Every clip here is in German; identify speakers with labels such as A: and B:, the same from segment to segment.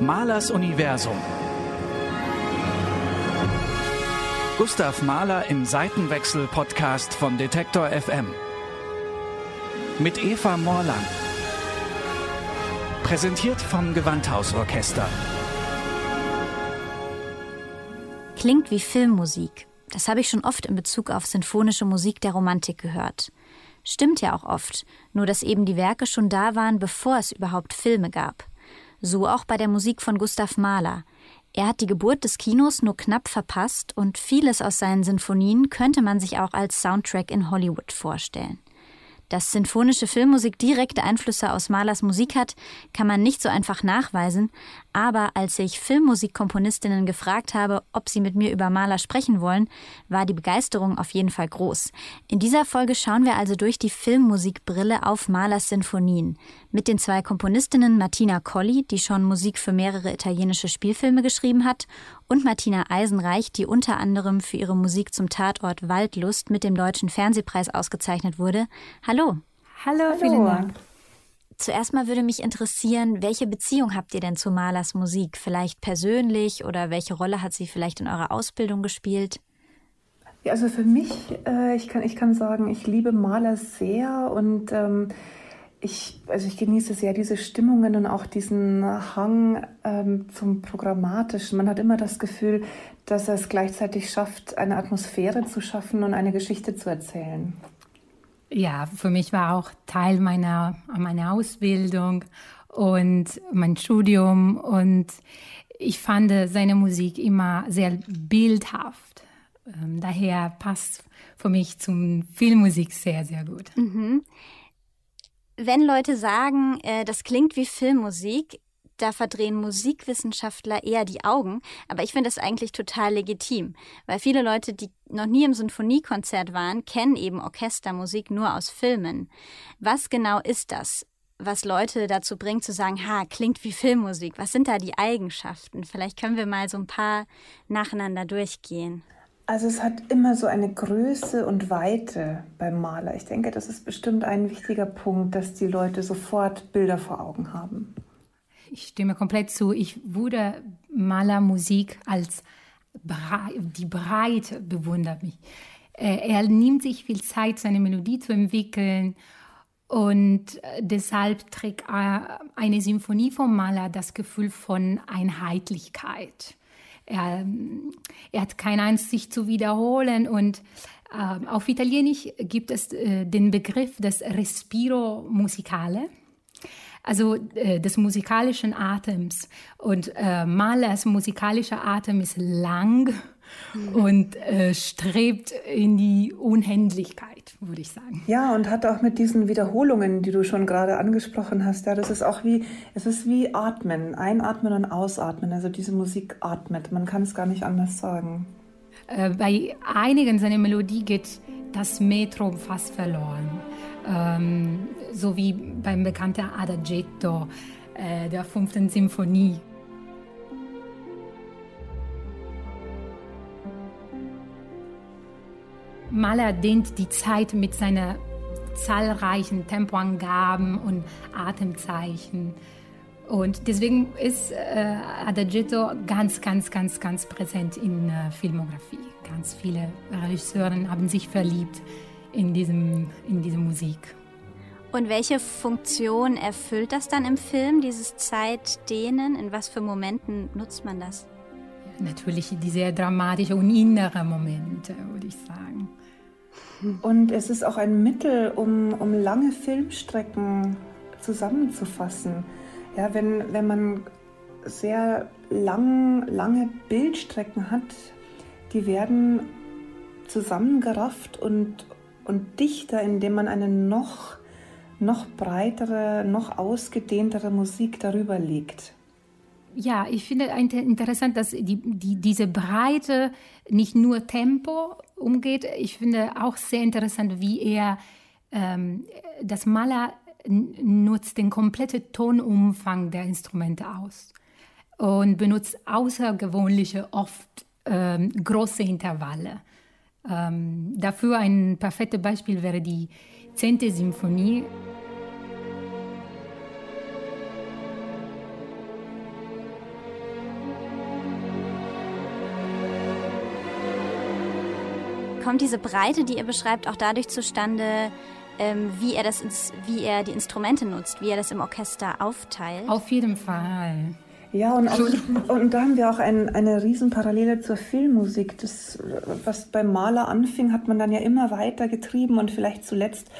A: Mahlers Universum. Gustav Mahler im Seitenwechsel-Podcast von Detektor FM. Mit Eva Morlang. Präsentiert vom Gewandhausorchester.
B: Klingt wie Filmmusik. Das habe ich schon oft in Bezug auf sinfonische Musik der Romantik gehört. Stimmt ja auch oft, nur dass eben die Werke schon da waren, bevor es überhaupt Filme gab. So auch bei der Musik von Gustav Mahler. Er hat die Geburt des Kinos nur knapp verpasst und vieles aus seinen Sinfonien könnte man sich auch als Soundtrack in Hollywood vorstellen. Dass sinfonische Filmmusik direkte Einflüsse aus Mahlers Musik hat, kann man nicht so einfach nachweisen, aber als ich Filmmusikkomponistinnen gefragt habe, ob sie mit mir über Mahler sprechen wollen, war die Begeisterung auf jeden Fall groß. In dieser Folge schauen wir also durch die Filmmusikbrille auf Mahlers Sinfonien. Mit den zwei Komponistinnen Martina Colli, die schon Musik für mehrere italienische Spielfilme geschrieben hat, und Martina Eisenreich, die unter anderem für ihre Musik zum Tatort Waldlust mit dem Deutschen Fernsehpreis ausgezeichnet wurde. Hallo.
C: Hallo, Hallo. vielen Dank.
B: Zuerst mal würde mich interessieren, welche Beziehung habt ihr denn zu Malers Musik? Vielleicht persönlich oder welche Rolle hat sie vielleicht in eurer Ausbildung gespielt?
C: Ja, also für mich, äh, ich, kann, ich kann sagen, ich liebe Maler sehr und ähm, ich, also ich genieße sehr diese Stimmungen und auch diesen Hang ähm, zum Programmatischen. Man hat immer das Gefühl, dass er es gleichzeitig schafft, eine Atmosphäre zu schaffen und eine Geschichte zu erzählen.
D: Ja, für mich war auch Teil meiner, meiner Ausbildung und mein Studium und ich fand seine Musik immer sehr bildhaft. Ähm, daher passt für mich zum Filmmusik sehr, sehr gut.
B: Mhm. Wenn Leute sagen, äh, das klingt wie Filmmusik, da verdrehen Musikwissenschaftler eher die Augen. Aber ich finde das eigentlich total legitim, weil viele Leute, die noch nie im Sinfoniekonzert waren, kennen eben Orchestermusik nur aus Filmen. Was genau ist das? was Leute dazu bringt zu sagen, ha, klingt wie Filmmusik. Was sind da die Eigenschaften? Vielleicht können wir mal so ein paar nacheinander durchgehen.
C: Also es hat immer so eine Größe und Weite beim Maler. Ich denke, das ist bestimmt ein wichtiger Punkt, dass die Leute sofort Bilder vor Augen haben
D: ich stimme komplett zu. Ich würde Malermusik als Brei die Breite bewundert mich. Äh, er nimmt sich viel Zeit, seine Melodie zu entwickeln und äh, deshalb trägt eine Symphonie vom Maler das Gefühl von Einheitlichkeit. Er, er hat keine Angst, sich zu wiederholen und äh, auf Italienisch gibt es äh, den Begriff des Respiro musicale also äh, des musikalischen Atems. Und äh, Mahlers musikalischer Atem ist lang mhm. und äh, strebt in die Unendlichkeit, würde ich sagen.
C: Ja, und hat auch mit diesen Wiederholungen, die du schon gerade angesprochen hast, ja, das ist auch wie, es ist wie Atmen, einatmen und ausatmen. Also diese Musik atmet, man kann es gar nicht anders sagen.
D: Äh, bei einigen seiner Melodie geht das Metrum fast verloren ähm, so wie beim bekannten Adagietto äh, der fünften Symphonie. Mahler dehnt die Zeit mit seinen zahlreichen Tempoangaben und Atemzeichen. Und deswegen ist äh, Adagietto ganz, ganz, ganz, ganz präsent in äh, Filmografie. Ganz viele Regisseure haben sich verliebt in, diesem, in diese Musik.
B: Und welche Funktion erfüllt das dann im Film, dieses Zeitdehnen? In was für Momenten nutzt man das?
D: Natürlich die sehr dramatischen und inneren Momente, würde ich sagen.
C: Und es ist auch ein Mittel, um, um lange Filmstrecken zusammenzufassen. Ja, wenn, wenn man sehr lang, lange Bildstrecken hat, die werden zusammengerafft und, und dichter, indem man eine noch, noch breitere, noch ausgedehntere Musik darüber legt.
D: Ja, ich finde interessant, dass die, die, diese Breite nicht nur Tempo umgeht. Ich finde auch sehr interessant, wie er ähm, das Maler nutzt den kompletten Tonumfang der Instrumente aus und benutzt außergewöhnliche, oft ähm, große Intervalle. Ähm, dafür ein perfektes Beispiel wäre die 10. Symphonie.
B: Kommt diese Breite, die ihr beschreibt, auch dadurch zustande, ähm, wie, er das, wie er die Instrumente nutzt, wie er das im Orchester aufteilt?
D: Auf jeden Fall.
C: Ja, und, auch, und da haben wir auch ein, eine Riesenparallele zur Filmmusik. Das, was beim Maler anfing, hat man dann ja immer weiter getrieben und vielleicht zuletzt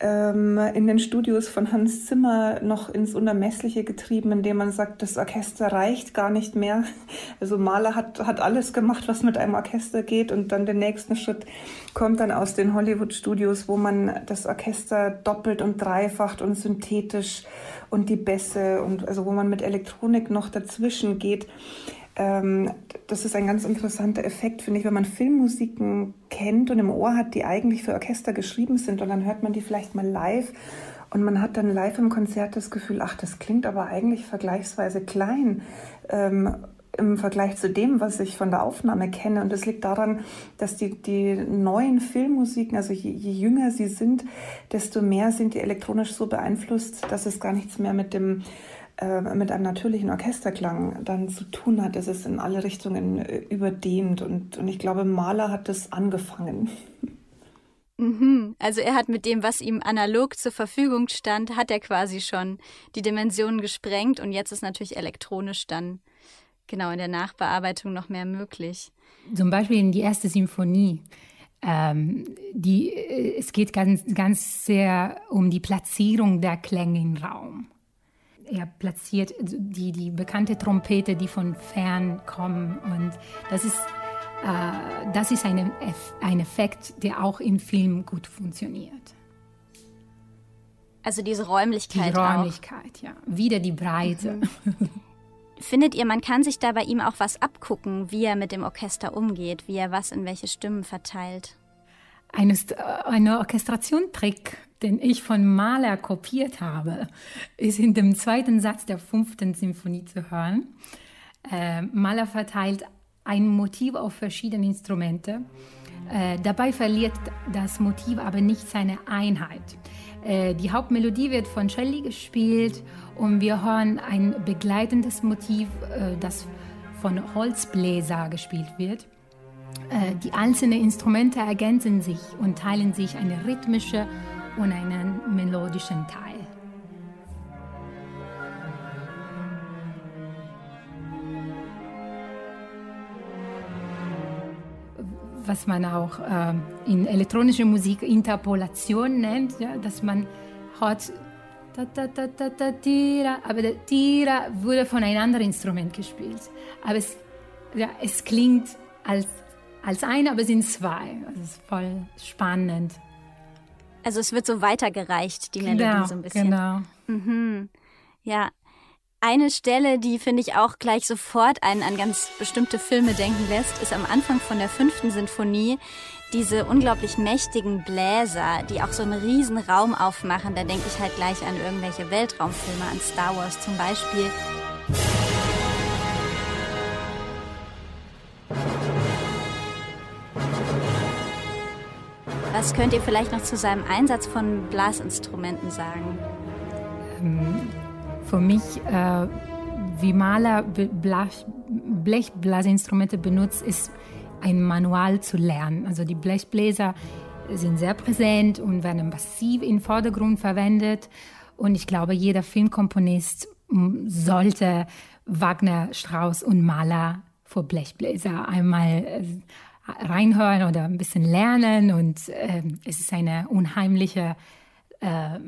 C: ähm, in den Studios von Hans Zimmer noch ins Unermessliche getrieben, indem man sagt, das Orchester reicht gar nicht mehr. Also Mahler hat, hat alles gemacht, was mit einem Orchester geht und dann der nächste Schritt kommt dann aus den Hollywood-Studios, wo man das Orchester doppelt und dreifacht und synthetisch und die Bässe und also wo man mit Elektronik noch dazwischen geht. Ähm, das ist ein ganz interessanter Effekt, finde ich, wenn man Filmmusiken kennt und im Ohr hat, die eigentlich für Orchester geschrieben sind und dann hört man die vielleicht mal live und man hat dann live im Konzert das Gefühl, ach, das klingt aber eigentlich vergleichsweise klein. Ähm, im Vergleich zu dem, was ich von der Aufnahme kenne. Und das liegt daran, dass die, die neuen Filmmusiken, also je, je, jünger sie sind, desto mehr sind die elektronisch so beeinflusst, dass es gar nichts mehr mit dem äh, mit einem natürlichen Orchesterklang dann zu tun hat. Es ist in alle Richtungen äh, überdehnt und, und ich glaube, Mahler hat das angefangen.
B: Mhm. Also er hat mit dem, was ihm analog zur Verfügung stand, hat er quasi schon die Dimensionen gesprengt und jetzt ist natürlich elektronisch dann genau in der Nachbearbeitung noch mehr möglich.
D: Zum Beispiel in die erste Symphonie. Ähm, die, äh, es geht ganz, ganz sehr um die Platzierung der Klänge im Raum er platziert die, die bekannte Trompete, die von fern kommen. Und das ist, äh, das ist eine, ein Effekt, der auch im Film gut funktioniert.
B: Also diese Räumlichkeit.
D: Die Räumlichkeit, auch. ja. Wieder die Breite. Mhm.
B: Findet ihr, man kann sich da bei ihm auch was abgucken, wie er mit dem Orchester umgeht, wie er was in welche Stimmen verteilt?
D: Eines, äh, ein Orchestrationtrick den ich von Mahler kopiert habe, ist in dem zweiten Satz der fünften Symphonie zu hören. Äh, Mahler verteilt ein Motiv auf verschiedene Instrumente. Äh, dabei verliert das Motiv aber nicht seine Einheit. Äh, die Hauptmelodie wird von Shelley gespielt und wir hören ein begleitendes Motiv, äh, das von Holzbläser gespielt wird. Die einzelnen Instrumente ergänzen sich und teilen sich eine rhythmische und einen melodischen Teil. Was man auch äh, in elektronischer Musik Interpolation nennt, ja, dass man hört, da, da, da, da, da, tira, aber der Tira wurde von einem anderen Instrument gespielt. Aber es, ja, es klingt als, als ein, aber es sind zwei. Das ist voll spannend.
B: Also es wird so weitergereicht, die Melodie genau, so ein bisschen.
D: Genau.
B: Mhm. Ja. Eine Stelle, die finde ich auch gleich sofort einen an ganz bestimmte Filme denken lässt, ist am Anfang von der fünften Sinfonie diese unglaublich mächtigen Bläser, die auch so einen riesen Raum aufmachen. Da denke ich halt gleich an irgendwelche Weltraumfilme, an Star Wars zum Beispiel. Was könnt ihr vielleicht noch zu seinem Einsatz von Blasinstrumenten sagen?
D: Für mich, äh, wie Maler Blechblasinstrumente benutzt, ist ein Manual zu lernen. Also die Blechbläser sind sehr präsent und werden massiv im Vordergrund verwendet. Und ich glaube, jeder Filmkomponist sollte Wagner, Strauss und Mahler vor Blechbläser einmal äh, reinhören oder ein bisschen lernen und äh, es ist eine unheimliche äh,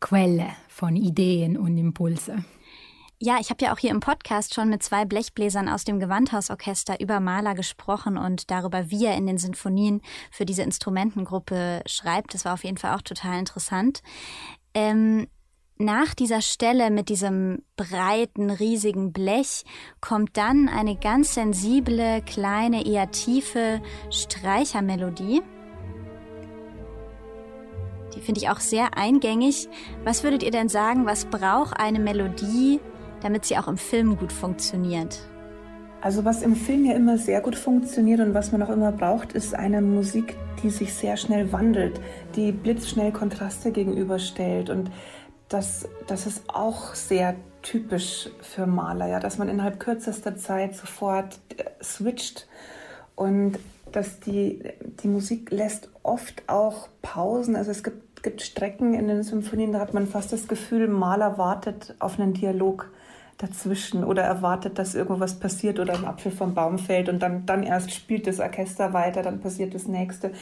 D: Quelle von Ideen und Impulse.
B: Ja, ich habe ja auch hier im Podcast schon mit zwei Blechbläsern aus dem Gewandhausorchester über Mahler gesprochen und darüber, wie er in den Sinfonien für diese Instrumentengruppe schreibt. Das war auf jeden Fall auch total interessant. Ähm, nach dieser Stelle mit diesem breiten, riesigen Blech kommt dann eine ganz sensible, kleine, eher tiefe Streichermelodie. Die finde ich auch sehr eingängig. Was würdet ihr denn sagen, was braucht eine Melodie, damit sie auch im Film gut funktioniert?
C: Also was im Film ja immer sehr gut funktioniert und was man auch immer braucht, ist eine Musik, die sich sehr schnell wandelt, die blitzschnell Kontraste gegenüberstellt und das, das ist auch sehr typisch für Maler, ja, dass man innerhalb kürzester Zeit sofort äh, switcht. Und dass die, die Musik lässt oft auch Pausen. Also es gibt, gibt Strecken in den Symphonien, da hat man fast das Gefühl, Maler wartet auf einen Dialog dazwischen oder erwartet, dass irgendwas passiert oder ein Apfel vom Baum fällt und dann, dann erst spielt das Orchester weiter, dann passiert das nächste.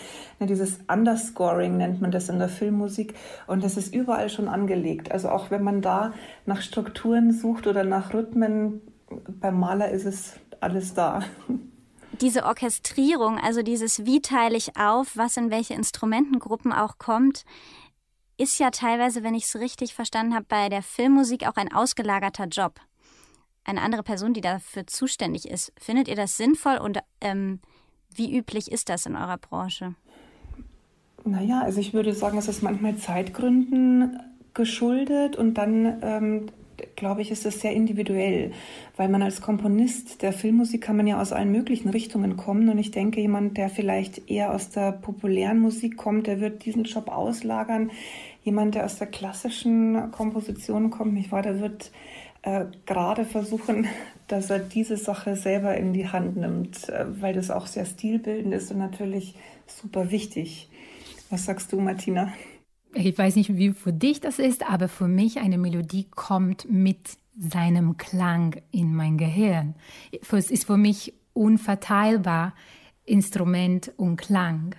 C: Ja, dieses Underscoring nennt man das in der Filmmusik und das ist überall schon angelegt. Also auch wenn man da nach Strukturen sucht oder nach Rhythmen, beim Maler ist es alles da.
B: Diese Orchestrierung, also dieses wie teile ich auf, was in welche Instrumentengruppen auch kommt, ist ja teilweise, wenn ich es richtig verstanden habe, bei der Filmmusik auch ein ausgelagerter Job. Eine andere Person, die dafür zuständig ist. Findet ihr das sinnvoll und ähm, wie üblich ist das in eurer Branche?
C: Naja, also ich würde sagen, es ist manchmal Zeitgründen geschuldet und dann ähm, glaube ich, ist es sehr individuell, weil man als Komponist der Filmmusik kann man ja aus allen möglichen Richtungen kommen und ich denke, jemand, der vielleicht eher aus der populären Musik kommt, der wird diesen Job auslagern. Jemand, der aus der klassischen Komposition kommt, nicht wahr, der wird äh, gerade versuchen, dass er diese Sache selber in die Hand nimmt, äh, weil das auch sehr stilbildend ist und natürlich super wichtig. Was sagst du, Martina?
D: Ich weiß nicht, wie für dich das ist, aber für mich eine Melodie kommt mit seinem Klang in mein Gehirn. Es ist für mich unverteilbar Instrument und Klang.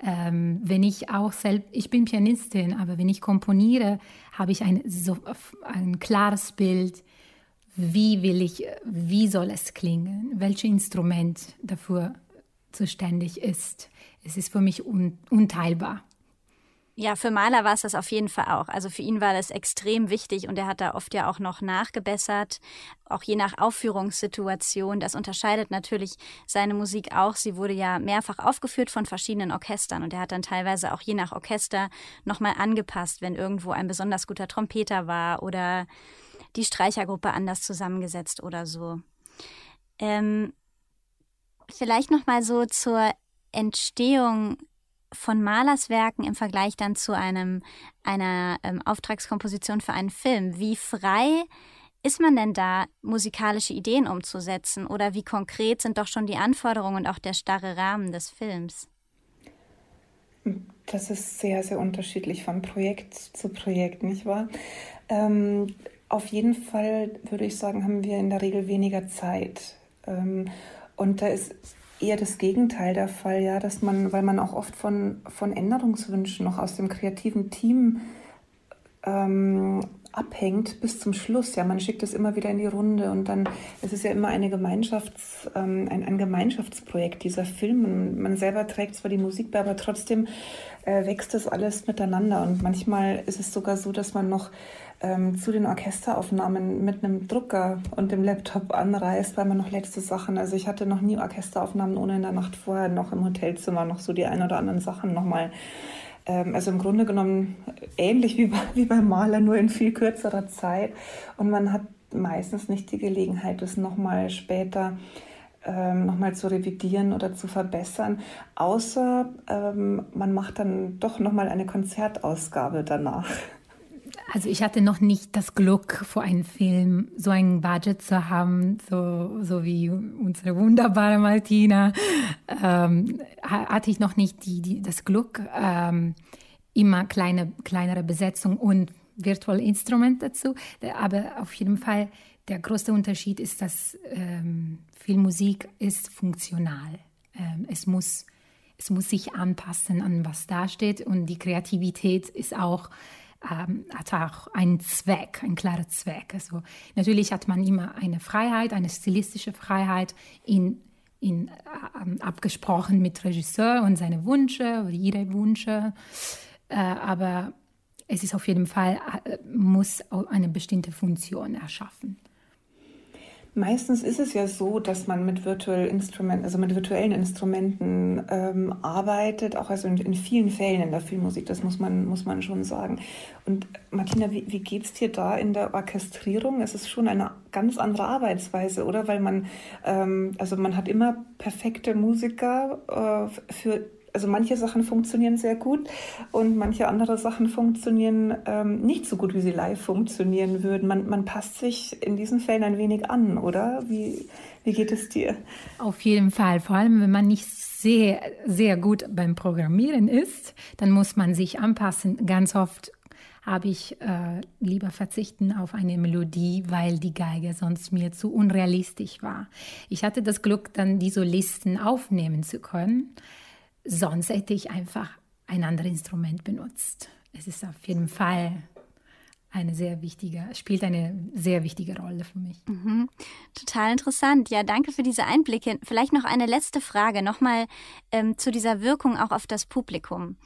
D: Ähm, wenn ich auch selbst, ich bin Pianistin, aber wenn ich komponiere, habe ich ein, so, ein klares Bild, wie will ich, wie soll es klingen, welches Instrument dafür zuständig ist. Es ist für mich un, unteilbar.
B: Ja, für Maler war es das auf jeden Fall auch. Also für ihn war das extrem wichtig und er hat da oft ja auch noch nachgebessert, auch je nach Aufführungssituation. Das unterscheidet natürlich seine Musik auch. Sie wurde ja mehrfach aufgeführt von verschiedenen Orchestern und er hat dann teilweise auch je nach Orchester nochmal angepasst, wenn irgendwo ein besonders guter Trompeter war oder die Streichergruppe anders zusammengesetzt oder so. Ähm, vielleicht nochmal so zur Entstehung von Malers Werken im Vergleich dann zu einem, einer ähm, Auftragskomposition für einen Film. Wie frei ist man denn da, musikalische Ideen umzusetzen? Oder wie konkret sind doch schon die Anforderungen und auch der starre Rahmen des Films?
C: Das ist sehr, sehr unterschiedlich von Projekt zu Projekt, nicht wahr? Ähm, auf jeden Fall würde ich sagen, haben wir in der Regel weniger Zeit. Ähm, und da ist eher das Gegenteil der Fall, ja, dass man, weil man auch oft von, von Änderungswünschen noch aus dem kreativen Team ähm, abhängt bis zum Schluss. Ja, man schickt es immer wieder in die Runde und dann es ist ja immer eine Gemeinschafts, ähm, ein, ein Gemeinschaftsprojekt, dieser Film. Und man selber trägt zwar die Musik bei, aber trotzdem äh, wächst das alles miteinander. Und manchmal ist es sogar so, dass man noch ähm, zu den Orchesteraufnahmen mit einem Drucker und dem Laptop anreist, weil man noch letzte Sachen, also ich hatte noch nie Orchesteraufnahmen, ohne in der Nacht vorher noch im Hotelzimmer noch so die ein oder anderen Sachen nochmal ähm, also im Grunde genommen ähnlich wie bei, wie beim Maler, nur in viel kürzerer Zeit. Und man hat meistens nicht die Gelegenheit, das nochmal später ähm, nochmal zu revidieren oder zu verbessern, außer ähm, man macht dann doch nochmal eine Konzertausgabe danach.
D: Also ich hatte noch nicht das Glück, für einen Film so ein Budget zu haben, so, so wie unsere wunderbare Martina. Ähm, hatte ich noch nicht die, die, das Glück, ähm, immer kleine, kleinere Besetzung und Virtual Instrument dazu. Aber auf jeden Fall der größte Unterschied ist, dass ähm, Filmmusik ist funktional. Ähm, es muss es muss sich anpassen an was da steht und die Kreativität ist auch ähm, hat auch einen Zweck, einen klaren Zweck. Also natürlich hat man immer eine Freiheit, eine stilistische Freiheit in, in äh, abgesprochen mit Regisseur und seine Wünsche oder ihre Wünsche. Äh, aber es ist auf jeden Fall, äh, muss eine bestimmte Funktion erschaffen.
C: Meistens ist es ja so, dass man mit Virtual Instrumenten, also mit virtuellen Instrumenten ähm, arbeitet, auch also in, in, vielen Fällen in der Filmmusik, das muss man, muss man schon sagen. Und Martina, wie, wie geht es dir da in der Orchestrierung? Es ist schon eine ganz andere Arbeitsweise, oder? Weil man, ähm, also man hat immer perfekte Musiker äh, für also manche Sachen funktionieren sehr gut und manche andere Sachen funktionieren ähm, nicht so gut, wie sie live funktionieren würden. Man, man passt sich in diesen Fällen ein wenig an, oder? Wie, wie geht es dir?
D: Auf jeden Fall. Vor allem, wenn man nicht sehr, sehr gut beim Programmieren ist, dann muss man sich anpassen. Ganz oft habe ich äh, lieber verzichten auf eine Melodie, weil die Geige sonst mir zu unrealistisch war. Ich hatte das Glück, dann die Solisten aufnehmen zu können. Sonst hätte ich einfach ein anderes Instrument benutzt. Es ist auf jeden Fall eine sehr wichtige, spielt eine sehr wichtige Rolle für mich.
B: Mhm. Total interessant. Ja, danke für diese Einblicke. Vielleicht noch eine letzte Frage, nochmal ähm, zu dieser Wirkung auch auf das Publikum.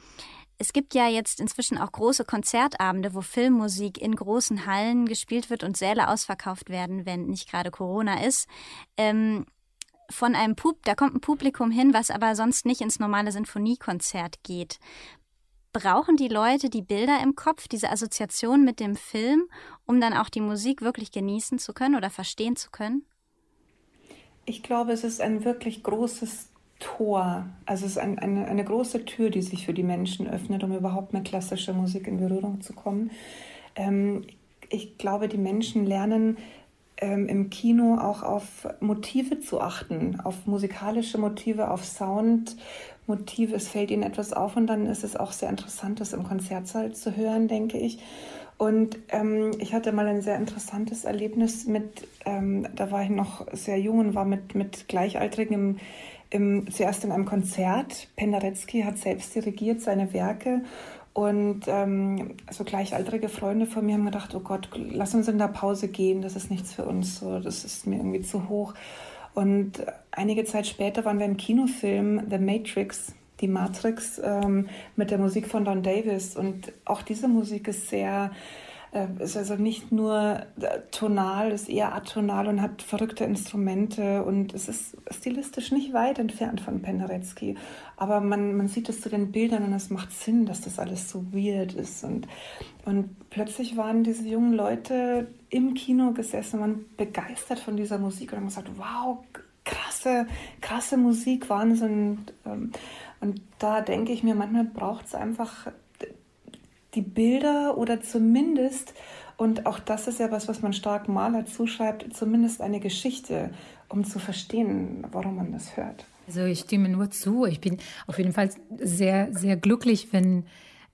B: Es gibt ja jetzt inzwischen auch große Konzertabende, wo Filmmusik in großen Hallen gespielt wird und Säle ausverkauft werden, wenn nicht gerade Corona ist. Ähm, von einem Pub, da kommt ein Publikum hin, was aber sonst nicht ins normale Sinfoniekonzert geht. Brauchen die Leute die Bilder im Kopf, diese Assoziation mit dem Film, um dann auch die Musik wirklich genießen zu können oder verstehen zu können?
C: Ich glaube, es ist ein wirklich großes Tor. Also es ist ein, eine, eine große Tür, die sich für die Menschen öffnet, um überhaupt mit klassischer Musik in Berührung zu kommen. Ähm, ich glaube, die Menschen lernen ähm, im Kino auch auf Motive zu achten, auf musikalische Motive, auf Soundmotive. Es fällt ihnen etwas auf und dann ist es auch sehr interessant, das im Konzertsaal zu hören, denke ich. Und ähm, ich hatte mal ein sehr interessantes Erlebnis mit, ähm, da war ich noch sehr jung und war mit, mit Gleichaltrigen im im, zuerst in einem Konzert. Penderecki hat selbst dirigiert seine Werke und ähm, so gleichaltrige Freunde von mir haben gedacht, oh Gott, lass uns in der Pause gehen, das ist nichts für uns, so, das ist mir irgendwie zu hoch. Und einige Zeit später waren wir im Kinofilm The Matrix, die Matrix, ähm, mit der Musik von Don Davis. Und auch diese Musik ist sehr ist also nicht nur äh, tonal, ist eher atonal und hat verrückte Instrumente und es ist stilistisch nicht weit entfernt von Penderecki. Aber man, man sieht es zu den Bildern und es macht Sinn, dass das alles so weird ist. Und, und plötzlich waren diese jungen Leute im Kino gesessen, waren begeistert von dieser Musik und haben gesagt, wow, krasse, krasse Musik, Wahnsinn. Ähm, und da denke ich mir, manchmal braucht es einfach die Bilder oder zumindest, und auch das ist ja was, was man stark Maler zuschreibt, zumindest eine Geschichte, um zu verstehen, warum man das hört.
D: Also ich stimme nur zu. Ich bin auf jeden Fall sehr, sehr glücklich, wenn,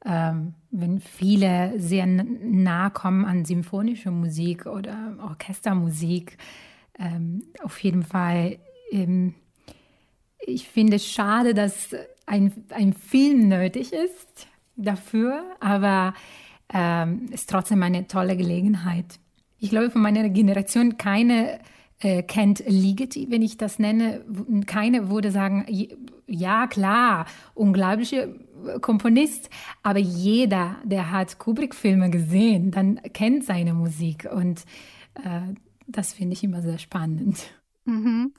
D: ähm, wenn viele sehr nah kommen an symphonische Musik oder Orchestermusik. Ähm, auf jeden Fall. Ähm, ich finde es schade, dass ein, ein Film nötig ist, dafür, aber ähm, ist trotzdem eine tolle Gelegenheit. Ich glaube, von meiner Generation keine äh, kennt Ligeti, wenn ich das nenne. Keine würde sagen, ja klar, unglaublicher Komponist, aber jeder, der hat Kubrick-Filme gesehen, dann kennt seine Musik und äh, das finde ich immer sehr spannend.
B: Mhm.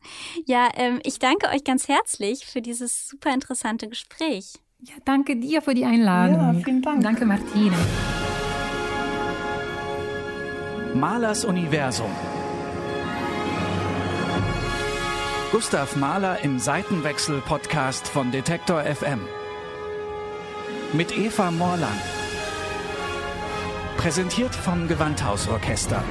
B: Ja, ähm, ich danke euch ganz herzlich für dieses super interessante Gespräch.
D: Ja, danke dir für die Einladung.
C: Ja, vielen Dank.
D: Danke, Martina.
A: Malers Universum. Gustav Mahler im Seitenwechsel-Podcast von Detektor FM. Mit Eva Morland. Präsentiert vom Gewandhausorchester.